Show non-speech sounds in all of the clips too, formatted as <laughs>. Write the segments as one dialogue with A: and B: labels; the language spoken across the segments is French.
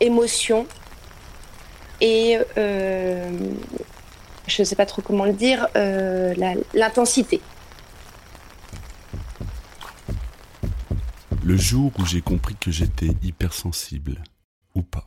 A: émotion et euh, je ne sais pas trop comment le dire, euh, l'intensité.
B: Le jour où j'ai compris que j'étais hypersensible, ou pas.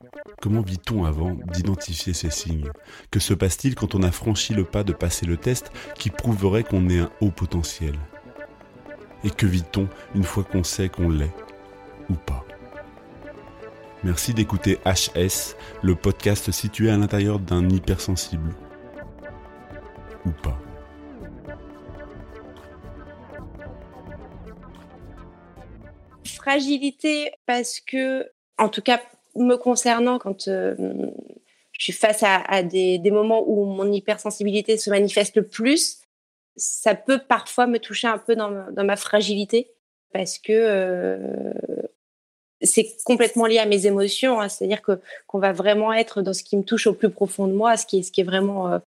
B: Comment vit-on avant d'identifier ces signes? Que se passe-t-il quand on a franchi le pas de passer le test qui prouverait qu'on est un haut potentiel? Et que vit-on une fois qu'on sait qu'on l'est ou pas? Merci d'écouter HS, le podcast situé à l'intérieur d'un hypersensible. Ou pas.
A: Fragilité parce que, en tout cas me concernant, quand euh, je suis face à, des, moments où mon hypersensibilité se manifeste le plus, ça peut parfois me toucher un peu dans ma, fragilité parce que euh, c'est complètement lié à mes émotions. Hein. C'est-à-dire que qu'on va vraiment être dans ce qui me touche au plus profond de moi, ce qui est, ce qui est vraiment, euh,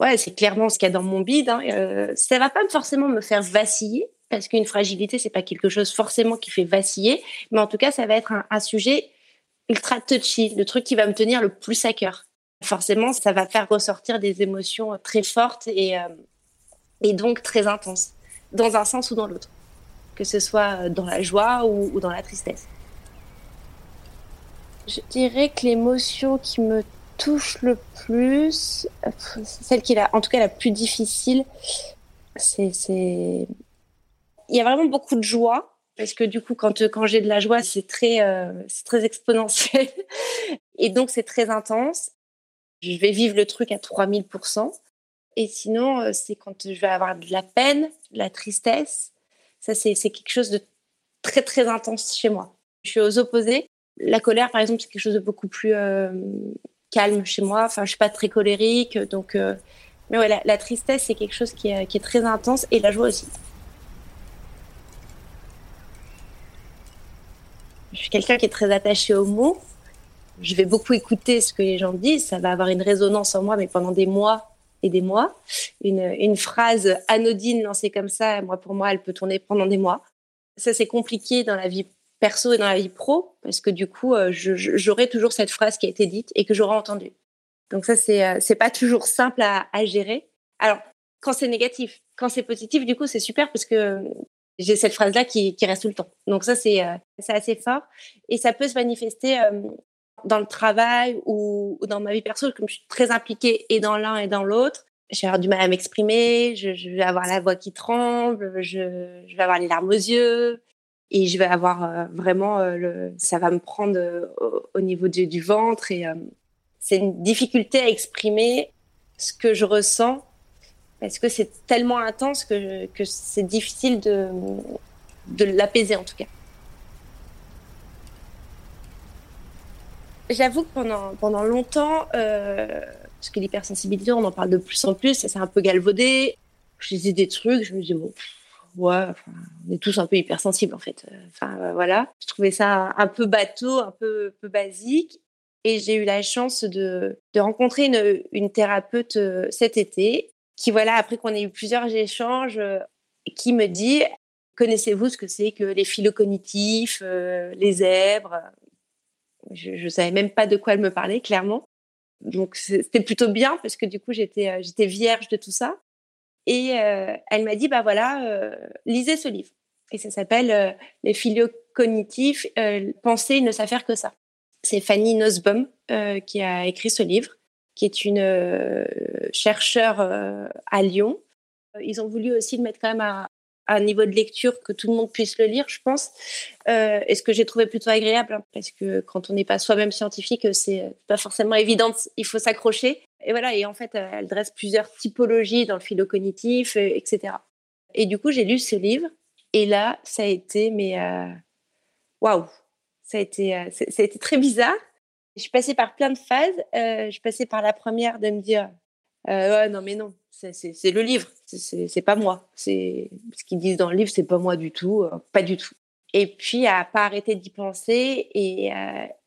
A: ouais, c'est clairement ce qu'il y a dans mon bide. Hein. Euh, ça va pas forcément me faire vaciller parce qu'une fragilité c'est pas quelque chose forcément qui fait vaciller, mais en tout cas ça va être un, sujet ultra touchy, le truc qui va me tenir le plus à cœur. Forcément, ça va faire ressortir des émotions très fortes et euh, et donc très intenses, dans un sens ou dans l'autre, que ce soit dans la joie ou dans la tristesse. Je dirais que l'émotion qui me touche le plus, celle qui est la, en tout cas la plus difficile, c'est, il y a vraiment beaucoup de joie parce que du coup, quand, quand j'ai de la joie, c'est très, euh, très exponentiel <laughs> et donc c'est très intense. Je vais vivre le truc à 3000%. Et sinon, euh, c'est quand je vais avoir de la peine, de la tristesse. Ça, c'est, quelque chose de très, très intense chez moi. Je suis aux opposés. La colère, par exemple, c'est quelque chose de beaucoup plus euh, calme chez moi. Enfin, je suis pas très colérique, donc. Euh, mais ouais, la, tristesse, c'est quelque chose qui est, très intense, et la joie aussi. Je suis quelqu'un qui est très attaché aux mots. Je vais beaucoup écouter ce que les gens disent. Ça va avoir une résonance en moi, mais pendant des mois et des mois. Une, une phrase anodine lancée comme ça, moi pour moi, elle peut tourner pendant des mois. Ça, c'est compliqué dans la vie perso et dans la vie pro, parce que du coup, euh, j'aurai toujours cette phrase qui a été dite et que j'aurai entendue. Donc ça, c'est euh, c'est pas toujours simple à, à gérer. Alors, quand c'est négatif, quand c'est positif, du coup, c'est super parce que j'ai cette phrase-là qui, reste tout le temps. Donc ça, c'est euh, assez fort et ça peut se manifester dans le travail ou, dans ma vie perso, comme je suis très impliquée et dans l'un et dans l'autre. Je vais avoir du mal à m'exprimer, je, vais avoir la voix qui tremble, je, vais avoir les larmes aux yeux, et je vais avoir euh, vraiment euh, ça va me prendre euh, au, niveau du, ventre et c'est une difficulté à exprimer ce que je ressens parce que c'est tellement intense que, que c'est difficile de, de l'apaiser en tout cas. J'avoue que pendant, pendant longtemps, parce que l'hypersensibilité, on en parle de plus en plus, ça s'est un peu galvaudé. Je disais des trucs, je me dis, bon, ouais, on est tous un peu hypersensibles en fait. Enfin euh, voilà, je trouvais ça un peu bateau, un peu, peu basique. Et j'ai eu la chance de, de rencontrer une, une, thérapeute euh, cet été qui, voilà, après qu'on ait eu plusieurs échanges, euh, qui me dit Connaissez-vous ce que c'est que les phylocognitifs, les zèbres? Je ne savais même pas de quoi elle me parlait, clairement. Donc c'était plutôt bien parce que du coup j'étais j'étais vierge de tout ça. Et euh, elle m'a dit, bah voilà, euh, lisez ce livre. Et ça s'appelle euh, Les filiaux cognitifs, penser ne s'affaire que ça. C'est Fanny Nussbaum qui a écrit ce livre. Qui est une euh, chercheure à Lyon. Ils ont voulu aussi le mettre quand même à, un niveau de lecture que tout le monde puisse le lire, je pense. et ce que j'ai trouvé plutôt agréable, hein, parce que quand on n'est pas soi-même scientifique, c'est pas forcément évident, il faut s'accrocher. Et voilà, et en fait, elle dresse plusieurs typologies dans le philo cognitif, etc. Et du coup, j'ai lu ce livre, et là, ça a été, mais waouh, ça a été, euh, ça a été très bizarre. Je suis passée par plein de phases. Euh, je suis passée par la première de me dire, euh, non mais non, c'est le livre, c'est pas moi. Ce qu'ils disent dans le livre, c'est pas moi du tout, pas du tout. Et puis à pas arrêter d'y penser et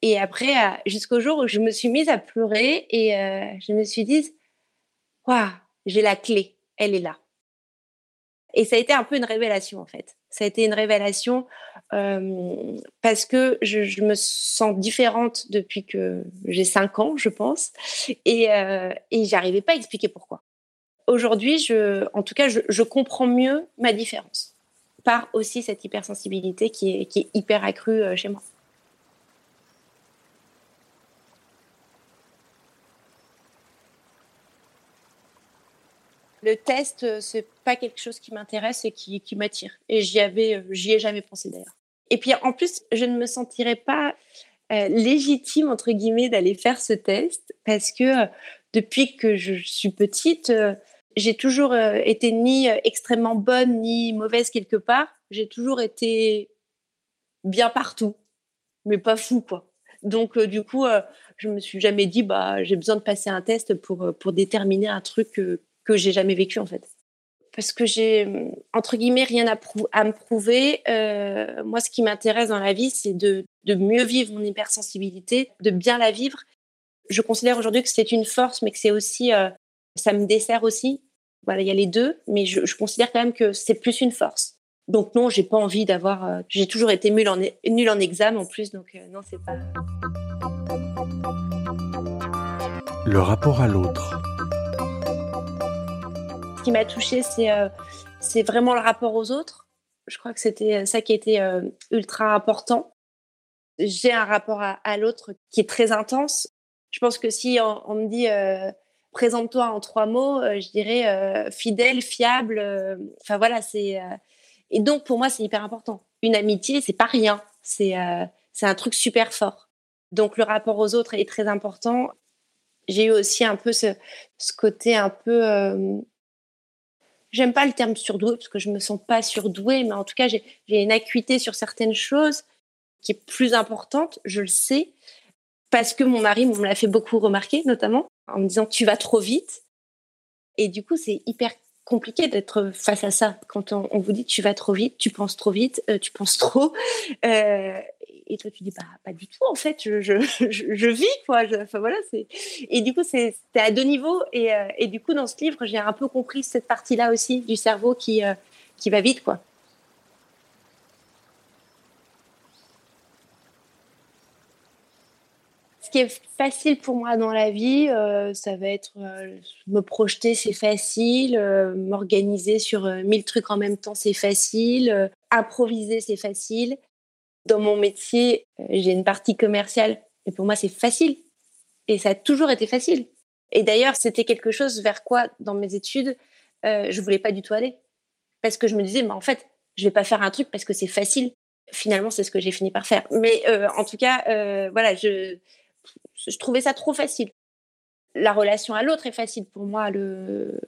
A: et après jusqu'au jour où je me suis mise à pleurer et je me suis dit, waouh, j'ai la clé, elle est là. Et ça a été un peu une révélation en fait. Ça a été une révélation euh, parce que je, me sens différente depuis que j'ai 5 ans, je pense, et, euh, et j'arrivais pas à expliquer pourquoi. Aujourd'hui, en tout cas, je, comprends mieux ma différence par aussi cette hypersensibilité qui est, qui est hyper accrue euh, chez moi. Le test, euh, c'est pas quelque chose qui m'intéresse et qui, m'attire. Et j'y avais, euh, j'y ai jamais pensé d'ailleurs. Et puis en plus, je ne me sentirais pas euh, légitime entre guillemets d'aller faire ce test parce que depuis que je suis petite, j'ai toujours été ni extrêmement bonne ni mauvaise quelque part. J'ai toujours été bien partout, mais pas fou quoi. Donc du coup, je me suis jamais dit bah j'ai besoin de passer un test pour pour déterminer un truc que j'ai jamais vécu en fait. Parce que j'ai entre guillemets rien à, me prouver. Euh, moi, ce qui m'intéresse dans la vie, c'est de, de mieux vivre mon hypersensibilité, de bien la vivre. Je considère aujourd'hui que c'est une force, mais que c'est aussi, euh, ça me dessert aussi. Voilà, il y a les deux, mais je, considère quand même que c'est plus une force. Donc non, j'ai pas envie d'avoir. Euh, j'ai toujours été nulle en, nulle en examen en plus, donc non, c'est pas.
B: Le rapport à l'autre
A: qui m'a touchée, c'est euh, c'est vraiment le rapport aux autres. Je crois que c'était ça qui était euh, ultra important. J'ai un rapport à, l'autre qui est très intense. Je pense que si on, me dit euh, présente-toi en trois mots, je dirais fidèle, fiable. Enfin voilà, c'est et donc pour moi c'est hyper important. Une amitié, c'est pas rien. C'est c'est un truc super fort. Donc le rapport aux autres est très important. J'ai eu aussi un peu ce, ce côté un peu j'aime pas le terme surdoué parce que je me sens pas surdouée, mais en tout cas, j'ai une acuité sur certaines choses qui est plus importante, je le sais, parce que mon mari me l'a fait beaucoup remarquer, notamment en me disant tu vas trop vite. Et du coup, c'est hyper compliqué d'être face à ça quand on, vous dit tu vas trop vite, tu penses trop vite, euh, tu penses trop. Euh, et toi, tu dis bah, pas du tout, en fait, je, je, <laughs> je, vis, quoi. enfin, voilà, c'est... Et du coup, c'est, à deux niveaux. Et, euh, et, du coup, dans ce livre, j'ai un peu compris cette partie-là aussi du cerveau qui, qui va vite, quoi. qui est facile pour moi dans la vie, euh, ça va être euh, me projeter, c'est facile, euh, m'organiser sur mille trucs en même temps, c'est facile, improviser, c'est facile. Dans mon métier, j'ai une partie commerciale et pour moi, c'est facile. Et ça a toujours été facile. Et d'ailleurs, c'était quelque chose vers quoi, dans mes études, je voulais pas du tout aller. Parce que je me disais, en fait, je vais pas faire un truc parce que c'est facile. Finalement, c'est ce que j'ai fini par faire. Mais en tout cas, voilà, je, je trouvais ça trop facile. La relation à l'autre est facile pour moi. Le...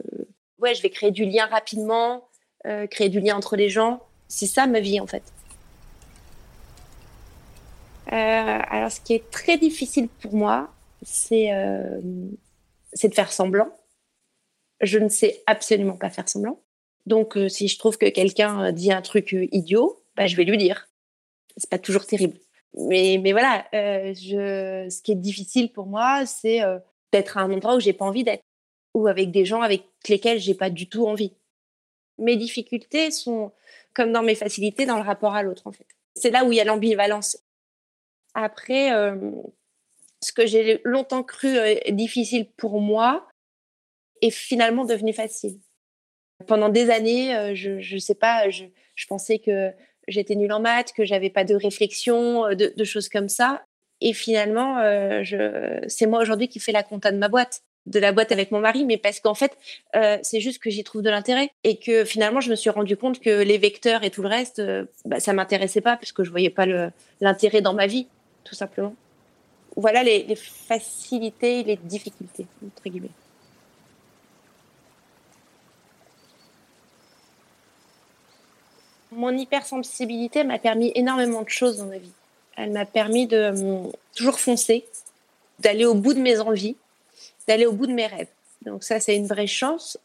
A: Ouais, je vais créer du lien rapidement, euh, créer du lien entre les gens. C'est ça ma vie en fait. Euh, alors, ce qui est très difficile pour moi, c'est euh, de faire semblant. Je ne sais absolument pas faire semblant. Donc, si je trouve que quelqu'un dit un truc idiot, bah, je vais lui dire. C'est pas toujours terrible mais, mais voilà, euh, je, ce qui est difficile pour moi, c'est euh, d'être à un endroit où j'ai pas envie d'être, ou avec des gens avec lesquels j'ai pas du tout envie. Mes difficultés sont comme dans mes facilités dans le rapport à l'autre, en fait. C'est là où il y a l'ambivalence. Après, euh, ce que j'ai longtemps cru difficile pour moi est finalement devenu facile. Pendant des années, je ne sais pas, je, pensais que j'étais nulle en maths, que j'avais pas de réflexion, euh, de, choses comme ça. Et finalement, euh, c'est moi aujourd'hui qui fais la compta de ma boîte. de la boîte avec mon mari, mais parce qu'en fait, euh, c'est juste que j'y trouve de l'intérêt et que finalement, je me suis rendu compte que les vecteurs et tout le reste, euh, bah, ça m'intéressait pas puisque je voyais pas l'intérêt dans ma vie, tout simplement. Voilà les, facilités, les difficultés entre guillemets. Mon hypersensibilité m'a permis énormément de choses dans ma vie. Elle m'a permis de hum, toujours foncer, d'aller au bout de mes envies, d'aller au bout de mes rêves. Donc ça, c'est une vraie chance.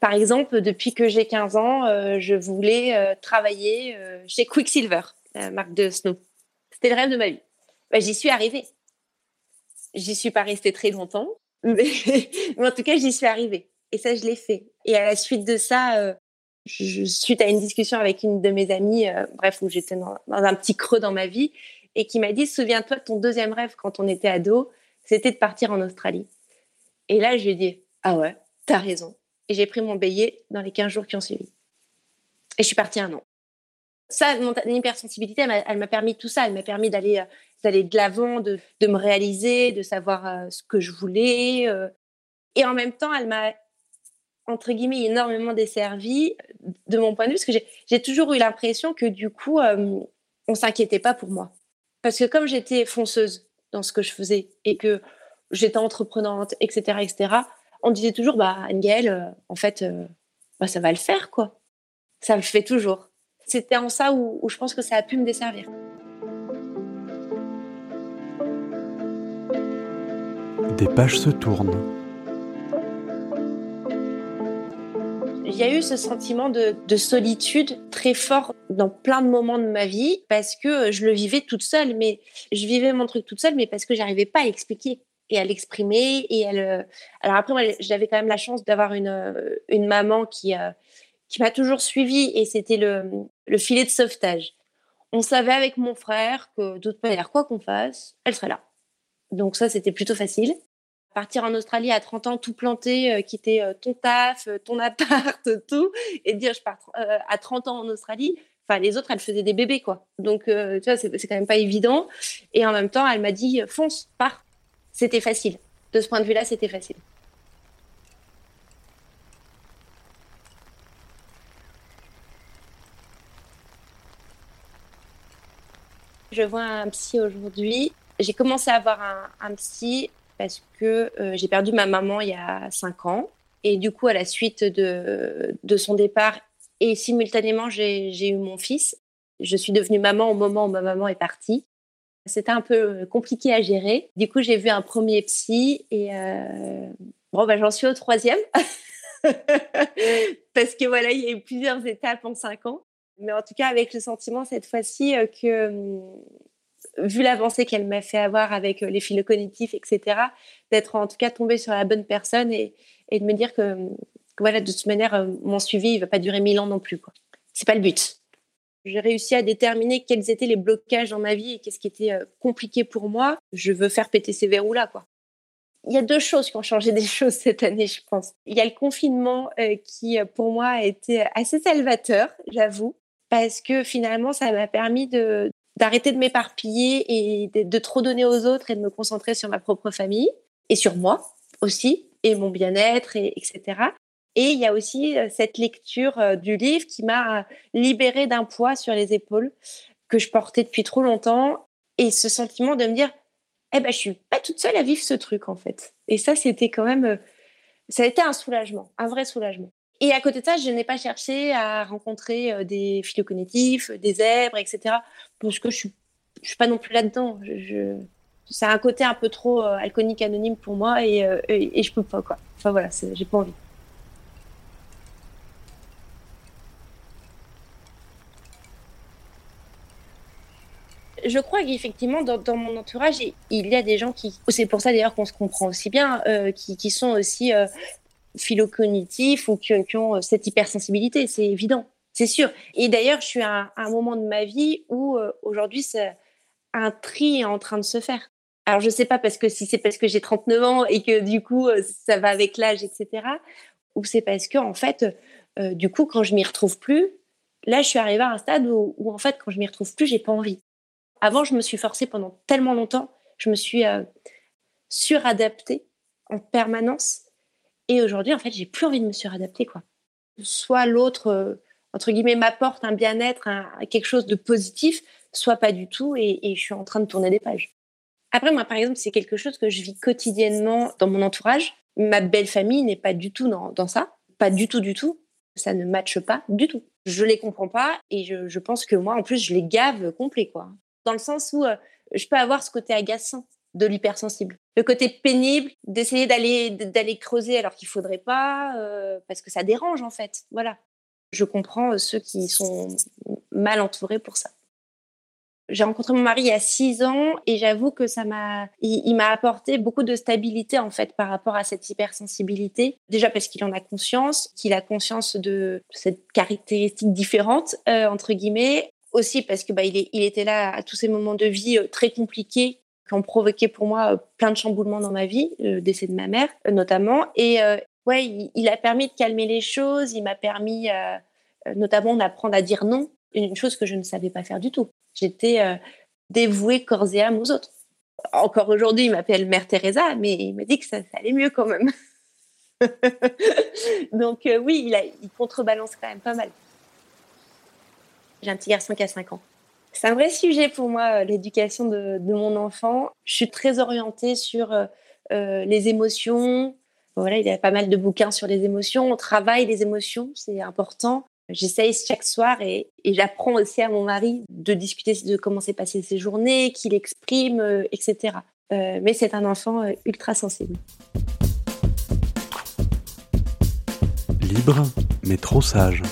A: Par exemple, depuis que j'ai 15 ans, euh, je voulais euh, travailler euh, chez Quicksilver, la marque de Snow. C'était le rêve de ma vie. Bah, j'y suis arrivée. J'y suis pas restée très longtemps, <laughs> mais, en tout cas, j'y suis arrivée. Et ça, je l'ai fait. Et à la suite de ça, je, suite à une discussion avec une de mes amies, bref, où j'étais dans, dans, un petit creux dans ma vie, et qui m'a dit, souviens-toi de ton deuxième rêve quand on était ado, c'était de partir en Australie. Et là, je lui ai dit, ah ouais, t'as raison. Et j'ai pris mon billet dans les 15 jours qui ont suivi. Et je suis partie un an. Ça, mon hypersensibilité, elle m'a permis tout ça. Elle m'a permis d'aller euh, d'aller de l'avant, de, de, me réaliser, de savoir euh, ce que je voulais. Euh. et en même temps, elle m'a, entre guillemets, énormément desservi de mon point de vue, parce que j'ai toujours eu l'impression que du coup, on on s'inquiétait pas pour moi. Parce que comme j'étais fonceuse dans ce que je faisais et que j'étais entreprenante, etc., etc., on disait toujours, bah, Angel, euh, en fait, euh, bah, ça va le faire, quoi. Ça le fait toujours. C'était en ça où, où je pense que ça a pu me desservir.
B: Des pages se tournent.
A: Il y a eu ce sentiment de, de, solitude très fort dans plein de moments de ma vie parce que je le vivais toute seule, mais je vivais mon truc toute seule, mais parce que j'arrivais pas à l'expliquer et à l'exprimer. Et elle, euh, alors après, moi, j'avais quand même la chance d'avoir une, euh, une maman qui, euh, qui m'a toujours suivie et c'était le, le filet de sauvetage. On savait avec mon frère que de toute manière, quoi qu'on fasse, elle serait là. Donc ça, c'était plutôt facile. Partir en Australie à 30 ans, tout planter, quitter ton taf, ton <laughs> appart, tout, et dire je pars à 30 ans en Australie. Enfin, les autres, elles faisaient des bébés, quoi. Donc, tu vois, c'est quand même pas évident. Et en même temps, elle m'a dit fonce, pars c'était facile. De ce point de vue-là, c'était facile. Je vois un psy aujourd'hui. J'ai commencé à avoir un, psy parce que euh, j'ai perdu ma maman il y a cinq ans. Et du coup, à la suite de, de son départ et simultanément, j'ai eu mon fils. Je suis devenue maman au moment où ma maman est partie. C'était un peu euh, compliqué à gérer. Du coup, j'ai vu un premier psy et euh, bon, bah, j'en suis au troisième. <laughs> Parce que voilà, il y a eu plusieurs étapes en cinq ans. Mais en tout cas, avec le sentiment cette fois-ci euh, que, hum, vu l'avancée qu'elle m'a fait avoir avec les fils cognitifs, etc., d'être en tout cas tombée sur la bonne personne et, de me dire que, voilà, de toute manière, mon suivi, il va pas durer mille ans non plus. Quoi. C'est pas le but j'ai réussi à déterminer quels étaient les blocages dans ma vie et qu'est-ce qui était euh, compliqué pour moi. Je veux faire péter ces verrous-là, quoi. Il y a deux choses qui ont changé des <laughs> choses cette année, je pense. Il y a le confinement euh, qui, euh, pour moi, a été assez salvateur, j'avoue, parce que finalement, ça m'a permis d'arrêter de m'éparpiller et de, trop donner aux autres et de me concentrer sur ma propre famille et sur moi aussi et mon bien-être, et, etc. Et il y a aussi cette lecture du livre qui m'a libérée d'un poids sur les épaules que je portais depuis trop longtemps et ce sentiment de me dire eh ben je suis pas toute seule à vivre ce truc en fait. Et ça c'était quand même ça a été un soulagement, un vrai soulagement. Et à côté de ça, je n'ai pas cherché à rencontrer des cognitifs, des zèbres, etc. Parce que je suis, je suis pas non plus là-dedans. Je, je... C'est un côté un peu trop alcoolique anonyme pour moi et, et, et je peux pas quoi. Enfin voilà, j'ai pas envie. je crois qu'effectivement, dans, mon entourage, il y a des gens qui. C'est pour ça d'ailleurs qu'on se comprend aussi bien, euh, qui, sont aussi euh, philocognitifs ou qui, ont euh, cette hypersensibilité. C'est évident, c'est sûr. Et d'ailleurs, je suis à, un moment de ma vie où euh, aujourd'hui, un tri est en train de se faire. Alors, je ne sais pas parce que si c'est parce que j'ai 39 ans et que du coup, ça va avec l'âge, etc. Ou c'est parce que, en fait, du coup, quand je m'y retrouve plus, là, je suis arrivée à un stade où, où en fait, quand je m'y retrouve plus, j'ai pas envie. Avant, je me suis forcée pendant tellement longtemps, je me suis euh, suradaptée en permanence. Et aujourd'hui, en fait, j'ai plus envie de me suradapter, quoi. Soit l'autre, euh, entre guillemets, m'apporte un bien-être, quelque chose de positif, soit pas du tout, et, je suis en train de tourner des pages. Après, moi, par exemple, c'est quelque chose que je vis quotidiennement dans mon entourage. Ma belle famille n'est pas du tout dans, ça, pas du tout, du tout. Ça ne matche pas du tout. Je les comprends pas, et je, je pense que moi, en plus, je les gave complet, quoi. Dans le sens où euh, je peux avoir ce côté agaçant de l'hypersensible. Le côté pénible d'essayer d'aller d'aller creuser alors qu'il faudrait pas euh, parce que ça dérange en fait. Voilà. Je comprends euh, ceux qui sont mal entourés pour ça. J'ai rencontré mon mari il y a six ans et j'avoue que ça m'a, il, m'a apporté beaucoup de stabilité en fait par rapport à cette hypersensibilité. Déjà parce qu'il en a conscience, qu'il a conscience de cette caractéristique différente euh, entre guillemets. Aussi parce que bah, il, est, il était là à tous ces moments de vie très compliqués qui ont provoqué pour moi euh, plein de chamboulements dans ma vie, le décès de ma mère euh, notamment. Et euh, ouais, il, a permis de calmer les choses, il m'a permis notamment d'apprendre à dire non, une chose que je ne savais pas faire du tout. J'étais dévouée corps et âme aux autres. Encore aujourd'hui, il m'appelle Mère Teresa, mais il m'a dit que ça, allait mieux quand même. <laughs> Donc oui, il, il contrebalance quand même pas mal. J'ai un petit garçon qui a 5 ans. C'est un vrai sujet pour moi, euh, l'éducation de, mon enfant. Je suis très orientée sur euh, euh, les émotions. Voilà, il y a pas mal de bouquins sur les émotions. On travaille les émotions, c'est important. J'essaye chaque soir et, j'apprends aussi à mon mari de discuter de comment s'est passé ses journées, qu'il exprime, etc. mais c'est un enfant ultra sensible.
B: Libre, mais trop sage.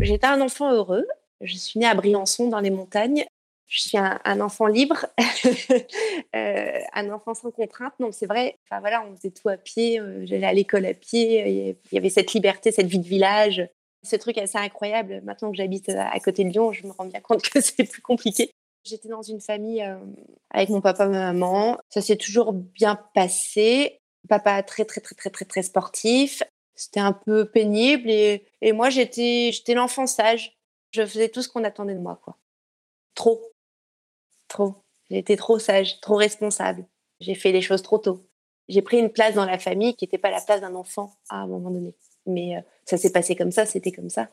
A: J'étais un enfant heureux je suis née à Briançon, dans les montagnes. Je suis un, enfant libre, <laughs> euh, un enfant sans contrainte. Donc c'est vrai, enfin voilà, on faisait tout à pied. Euh, j'allais à l'école à pied. Il y avait cette liberté, cette vie de village. Ce truc assez incroyable. Maintenant que j'habite à côté de Lyon, je me rends bien compte que <laughs> c'est plus compliqué. J'étais dans une famille euh, avec mon papa, ma maman. Ça s'est toujours bien passé. Papa très très très très très très sportif. C'était un peu pénible et, et moi j'étais j'étais l'enfant sage je faisais tout ce qu'on attendait de moi, quoi. Trop. Trop. J'étais trop sage, trop responsable. J'ai fait les choses trop tôt. J'ai pris une place dans la famille qui n'était pas la place d'un enfant à un moment donné. Mais euh, ça s'est passé comme ça, c'était comme ça.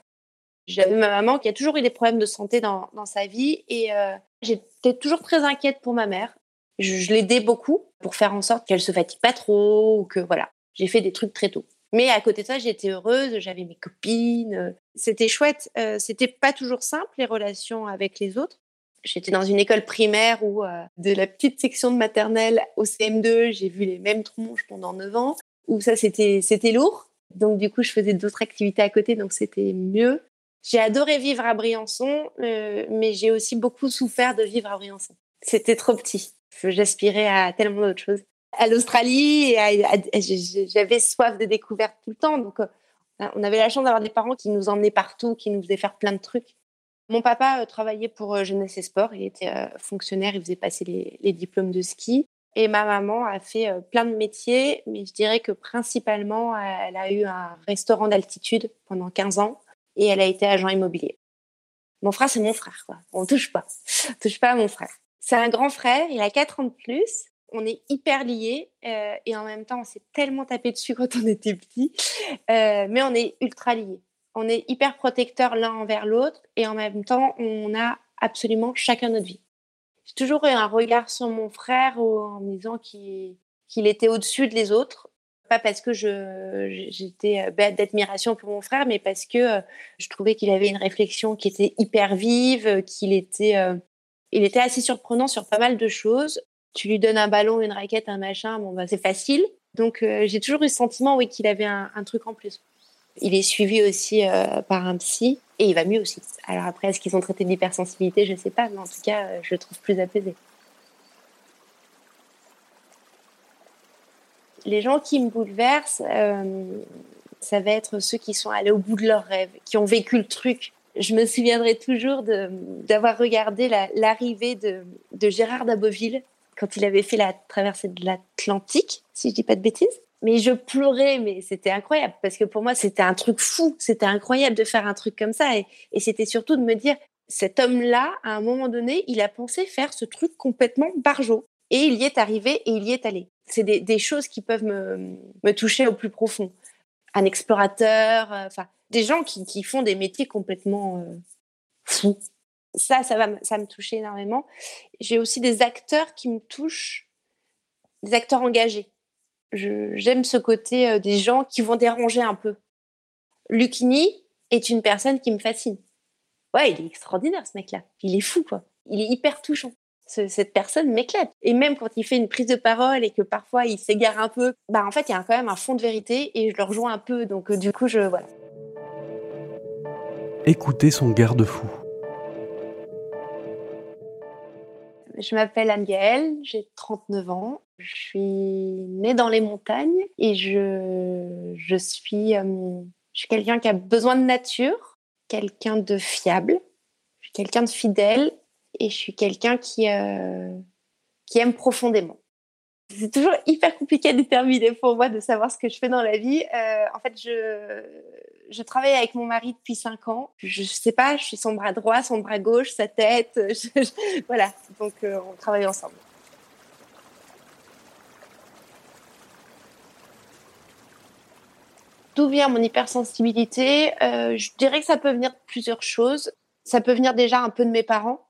A: J'avais ma maman qui a toujours eu des problèmes de santé dans, sa vie et euh, j'étais toujours très inquiète pour ma mère. Je, je l'aidais beaucoup pour faire en sorte qu'elle se fatigue pas trop ou que voilà. J'ai fait des trucs très tôt. Mais à côté de ça, j'étais heureuse, j'avais mes copines. Euh, c'était chouette. Euh, c'était pas toujours simple, les relations avec les autres. J'étais dans une école primaire où, euh, de la petite section de maternelle au CM2, j'ai vu les mêmes tronches pendant 9 ans, où ça, c'était, c'était lourd. Donc, du coup, je faisais d'autres activités à côté, donc c'était mieux. J'ai adoré vivre à Briançon, mais j'ai aussi beaucoup souffert de vivre à Briançon. C'était trop petit. J'aspirais à tellement d'autres choses à l'Australie j'avais soif de découverte tout le temps. Donc, euh, on avait la chance d'avoir des parents qui nous emmenaient partout, qui nous faisaient faire plein de trucs. Mon papa euh, travaillait pour euh, Jeunesse et Sport. Il était fonctionnaire, il faisait passer les, diplômes de ski. Et ma maman a fait plein de métiers, mais je dirais que principalement, elle a eu un restaurant d'altitude pendant 15 ans et elle a été agent immobilier. Mon frère, c'est mon frère, quoi. On touche pas. <laughs> Touche pas à mon frère. C'est un grand frère, il a 4 ans de plus on est hyper liés euh, et en même temps, on s'est tellement tapé dessus quand on était petit, euh, mais on est ultra liés. On est hyper protecteurs l'un envers l'autre et en même temps, on a absolument chacun notre vie. J'ai toujours eu un regard sur mon frère en me disant qu'il était au-dessus de autres. Pas parce que j'étais euh, bête d'admiration pour mon frère, mais parce que je trouvais qu'il avait une réflexion qui était hyper vive, qu'il était, il était assez surprenant sur pas mal de choses tu lui donnes un ballon, une raquette, un machin, bon, bah, c'est facile. Donc, euh, j'ai toujours eu le sentiment, oui, qu'il avait un, truc en plus. Il est suivi aussi euh, par un psy et il va mieux aussi. Alors après, est-ce qu'ils ont traité d'hypersensibilité? Je ne sais pas, mais en tout cas, euh, je le trouve plus apaisé. Les gens qui me bouleversent, ça va être ceux qui sont allés au bout de leurs rêves, qui ont vécu le truc. Je me souviendrai toujours d'avoir regardé l'arrivée de, de Gérard Daboville quand il avait fait la traversée de l'Atlantique, si je dis pas de bêtises. Mais je pleurais, mais c'était incroyable parce que pour moi, c'était un truc fou. C'était incroyable de faire un truc comme ça. Et, c'était surtout de me dire, cet homme-là, à un moment donné, il a pensé faire ce truc complètement barjot. Et il y est arrivé et il y est allé. C'est des, choses qui peuvent me, toucher au plus profond. Un explorateur, euh, enfin, des gens qui, font des métiers complètement euh, fous. Ça, ça, va, ça me toucher énormément. J'ai aussi des acteurs qui me touchent, des acteurs engagés. J'aime ce côté euh, des gens qui vont déranger un peu. Lucini est une personne qui me fascine. Ouais, il est extraordinaire ce mec-là. Il est fou, quoi. Il est hyper touchant cette personne m'éclate. Et même quand il fait une prise de parole et que parfois il s'égare un peu, bah en fait, il y a quand même un fond de vérité et je le rejoins un peu. Donc, euh, du coup, je. Voilà.
B: Écoutez son garde-fou.
A: Je m'appelle Anne-Gaëlle, j'ai 39 ans. Je suis née dans les montagnes et je, je suis, euh, je suis quelqu'un qui a besoin de nature, quelqu'un de fiable, quelqu'un de fidèle et je suis quelqu'un qui, euh, qui aime profondément. C'est toujours hyper compliqué à déterminer pour moi de savoir ce que je fais dans la vie. Euh, en fait, je, je travaille avec mon mari depuis cinq ans. Je ne sais pas, je suis son bras droit, son bras gauche, sa tête. <laughs> voilà, donc euh, on travaille ensemble. D'où vient mon hypersensibilité? Je dirais que ça peut venir de plusieurs choses. Ça peut venir déjà un peu de mes parents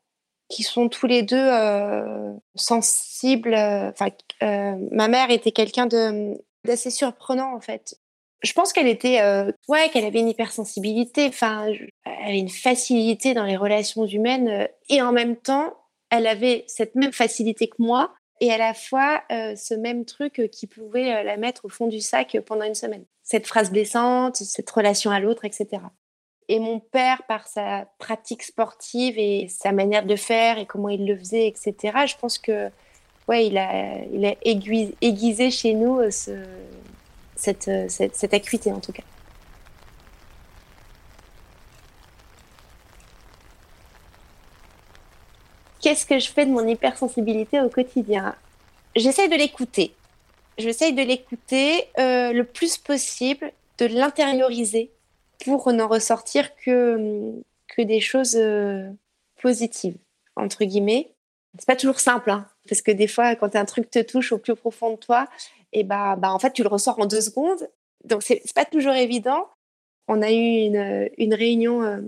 A: qui sont tous les deux euh, sensibles. Euh, enfin, euh, ma mère était quelqu'un de d'assez surprenant en fait. Je pense qu'elle était, ouais, qu'elle avait une hypersensibilité. Enfin, elle avait une facilité dans les relations humaines et en même temps, elle avait cette même facilité que moi et à la fois ce même truc qui pouvait la mettre au fond du sac pendant une semaine. Cette phrase blessante, cette relation à l'autre, etc. Et mon père, par sa pratique sportive et sa manière de faire et comment il le faisait, etc., je pense que ouais, il a, aiguisé, chez nous euh, ce, cette, euh, cette, cette acuité, en tout cas. Qu'est-ce que je fais de mon hypersensibilité au quotidien? J'essaye de l'écouter. J'essaye de l'écouter euh, le plus possible, de l'intérioriser pour n'en ressortir que, que des choses euh, positives, entre guillemets. C'est pas toujours simple, hein, parce que des fois, quand un truc te touche au plus profond de toi, et bah, bah en fait, tu le ressors en deux secondes. Donc, c'est pas toujours évident. On a eu une, une réunion euh,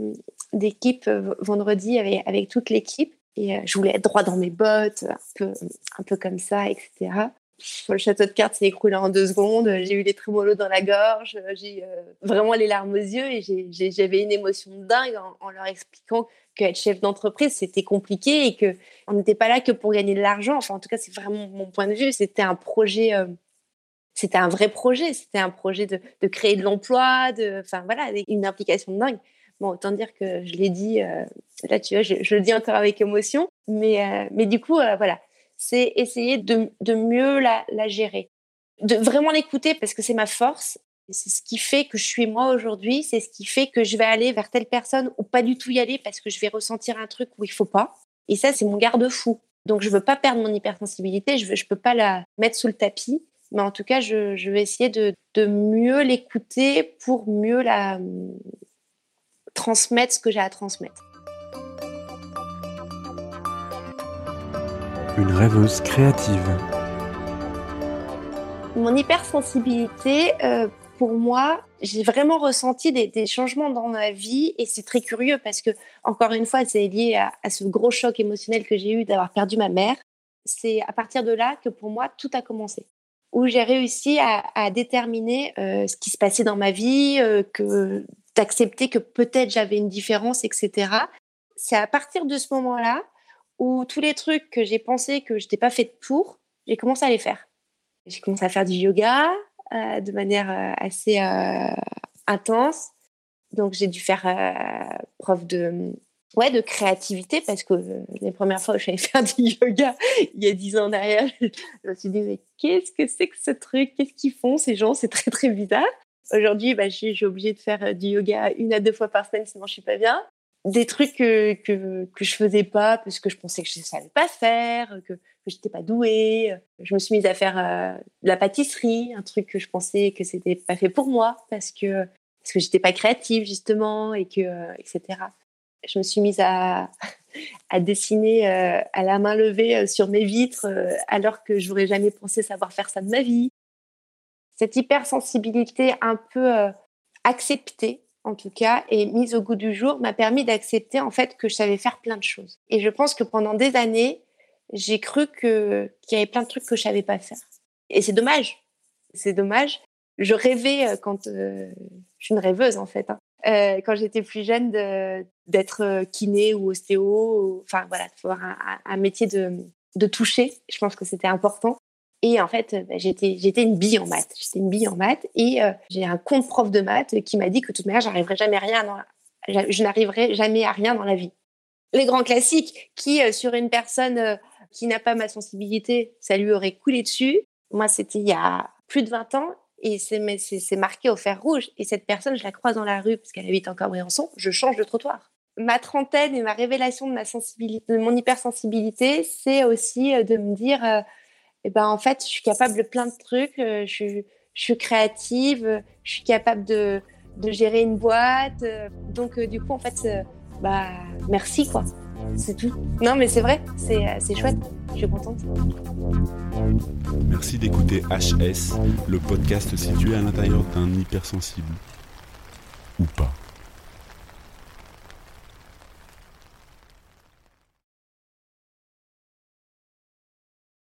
A: d'équipe euh, vendredi avec, avec toute l'équipe et je voulais être droit dans mes bottes, un peu, un peu comme ça, etc le château de cartes s'est écroulé en deux secondes. J'ai eu les trémolos dans la gorge. J'ai euh, vraiment les larmes aux yeux et j'avais une émotion dingue en, leur expliquant qu'être chef d'entreprise, c'était compliqué et que on n'était pas là que pour gagner de l'argent. Enfin, en tout cas, c'est vraiment mon point de vue. C'était un projet, euh, c'était un vrai projet. C'était un projet de, créer de l'emploi, de, enfin voilà, une implication dingue. Bon, autant dire que je l'ai dit, euh, là, tu vois, je, le dis encore avec émotion. Mais, mais du coup, voilà, c'est essayer de, mieux la, gérer, de vraiment l'écouter parce que c'est ma force. C'est ce qui fait que je suis moi aujourd'hui. C'est ce qui fait que je vais aller vers telle personne ou pas du tout y aller parce que je vais ressentir un truc où il faut pas. Et ça, c'est mon garde-fou. Donc, je veux pas perdre mon hypersensibilité. Je je peux pas la mettre sous le tapis. Mais en tout cas, je, vais essayer de, de mieux l'écouter pour mieux la transmettre ce que j'ai à transmettre.
B: une rêveuse créative.
A: Mon hypersensibilité, euh, pour moi, j'ai vraiment ressenti des, changements dans ma vie et c'est très curieux parce que, encore une fois, c'est lié à, ce gros choc émotionnel que j'ai eu d'avoir perdu ma mère. C'est à partir de là que pour moi, tout a commencé. Où j'ai réussi à, déterminer euh, ce qui se passait dans ma vie, euh, que d'accepter que peut-être j'avais une différence, etc. C'est à partir de ce moment-là où tous les trucs que j'ai pensé que je n'étais pas faite pour, j'ai commencé à les faire. J'ai commencé à faire du yoga euh, de manière assez intense. Donc j'ai dû faire preuve de ouais de créativité parce que les premières fois où j'allais faire du yoga il y a dix ans derrière, <laughs> je me suis dit mais qu'est-ce que c'est que ce truc? Qu'est-ce qu'ils font ces gens? C'est très très bizarre. Aujourd'hui, bah, j'ai obligé de faire du yoga une à deux fois par semaine, sinon je suis pas bien des trucs que, que, que je faisais pas parce que je pensais que je ne savais pas faire, que, que j'étais pas douée. Je me suis mise à faire euh, de la pâtisserie, un truc que je pensais que c'était pas fait pour moi parce que parce que j'étais pas créative justement et que euh, etc. Je me suis mise à, dessiner euh, à la main levée euh, sur mes vitres alors que j'aurais jamais pensé savoir faire ça de ma vie. Cette hypersensibilité un peu acceptée, en tout cas, et mise au goût du jour, m'a permis d'accepter en fait que je savais faire plein de choses. Et je pense que pendant des années, j'ai cru qu'il y avait plein de trucs que je savais pas faire. Et c'est dommage. C'est dommage. Je rêvais euh, quand euh, je suis une rêveuse en fait. Hein. Euh, quand j'étais plus jeune d'être euh, kiné ou ostéo, enfin voilà, faire un, un, métier de, toucher. Je pense que c'était important. Et en fait, bah, j'étais une bille en maths. J'étais une bille en maths et j'ai un compte prof de maths qui m'a dit que de toute manière, j'arriverai jamais rien. Je n'arriverai jamais à rien dans la vie. Les grands classiques qui sur une personne qui n'a pas ma sensibilité, ça lui aurait coulé dessus. Moi, c'était il y a plus de 20 ans et c'est marqué au fer rouge. Et cette personne, je la croise dans la rue parce qu'elle habite encore Briançon, je change de trottoir. Ma trentaine et ma révélation de ma sensibilité, de mon hypersensibilité, c'est aussi euh, de me dire, euh, eh ben en fait, je suis capable de plein de trucs, euh, je, suis, créative, je suis capable de, de gérer une boîte. donc du coup, en fait, bah merci quoi. C'est tout. Non, mais c'est vrai, c'est euh, chouette. Je suis contente.
B: Merci d'écouter HS, le podcast situé à l'intérieur d'un hypersensible. Ou pas.